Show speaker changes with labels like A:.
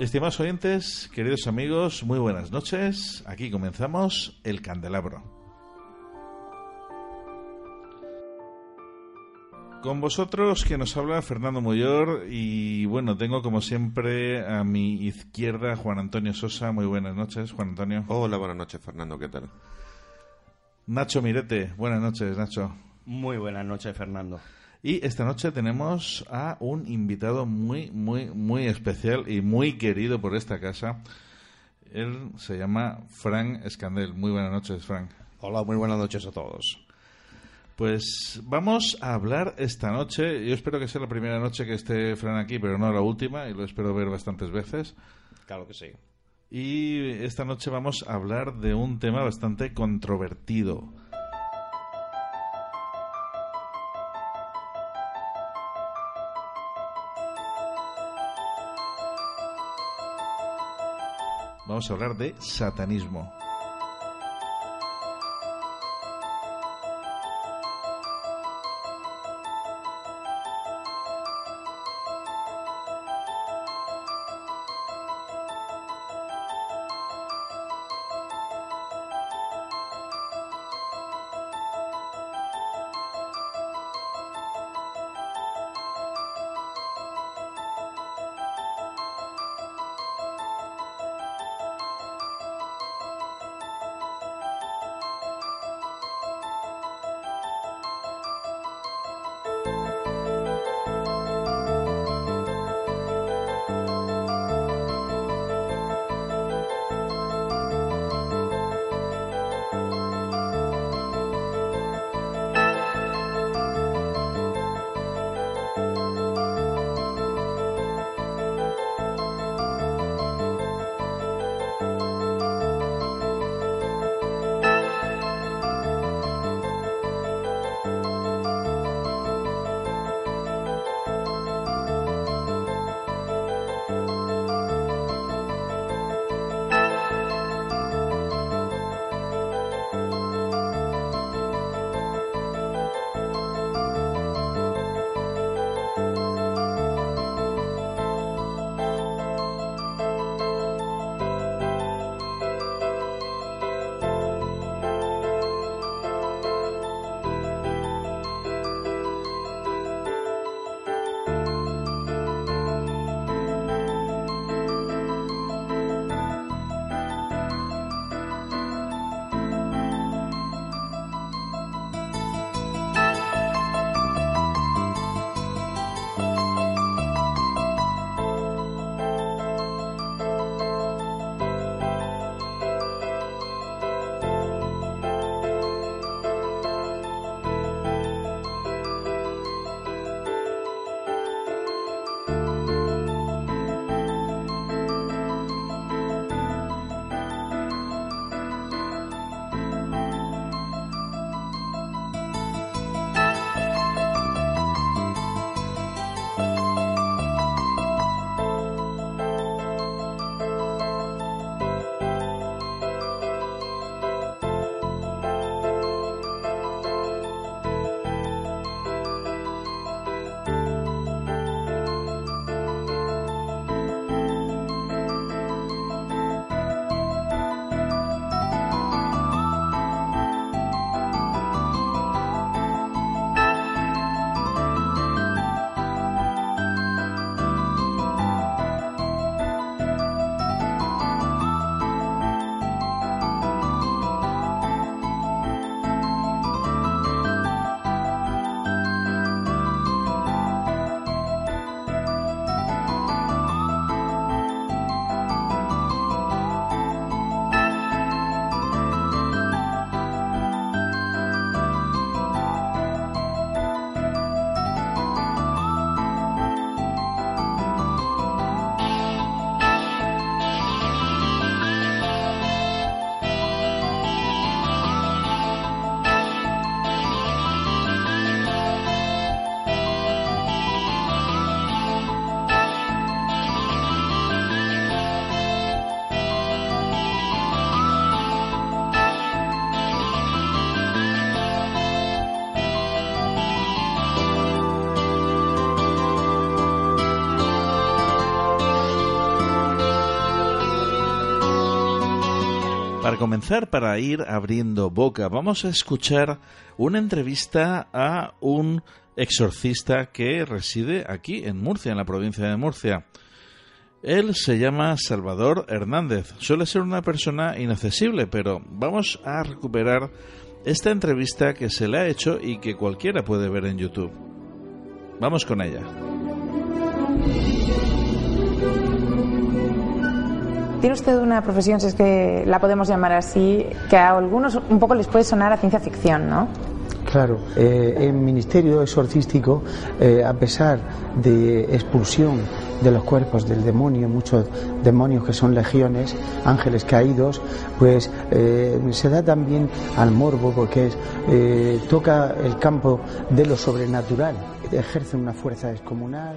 A: Estimados oyentes, queridos amigos, muy buenas noches. Aquí comenzamos el candelabro. Con vosotros que nos habla Fernando Moyor y bueno, tengo como siempre a mi izquierda Juan Antonio Sosa. Muy buenas noches, Juan Antonio.
B: Hola, buenas noches, Fernando, ¿qué tal?
A: Nacho Mirete, buenas noches, Nacho.
C: Muy buenas noches, Fernando.
A: Y esta noche tenemos a un invitado muy, muy, muy especial y muy querido por esta casa. Él se llama Frank Escandel. Muy buenas noches, Frank.
C: Hola, muy buenas noches a todos.
A: Pues vamos a hablar esta noche. Yo espero que sea la primera noche que esté Fran aquí, pero no la última, y lo espero ver bastantes veces.
C: Claro que sí.
A: Y esta noche vamos a hablar de un tema bastante controvertido. Vamos a hablar de satanismo. Para comenzar, para ir abriendo boca, vamos a escuchar una entrevista a un exorcista que reside aquí en Murcia, en la provincia de Murcia. Él se llama Salvador Hernández. Suele ser una persona inaccesible, pero vamos a recuperar esta entrevista que se le ha hecho y que cualquiera puede ver en YouTube. Vamos con ella.
D: Tiene usted una profesión, si es que la podemos llamar así, que a algunos un poco les puede sonar a ciencia ficción, ¿no?
E: Claro, eh, en ministerio exorcístico, eh, a pesar de expulsión de los cuerpos del demonio, muchos demonios que son legiones, ángeles caídos, pues eh, se da también al morbo porque es, toca el campo de lo sobrenatural, ejerce una fuerza descomunal.